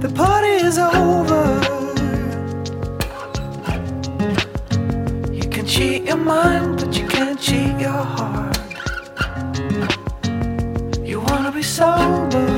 The party is over. You can cheat your mind, but you can't cheat your heart. You wanna be sober.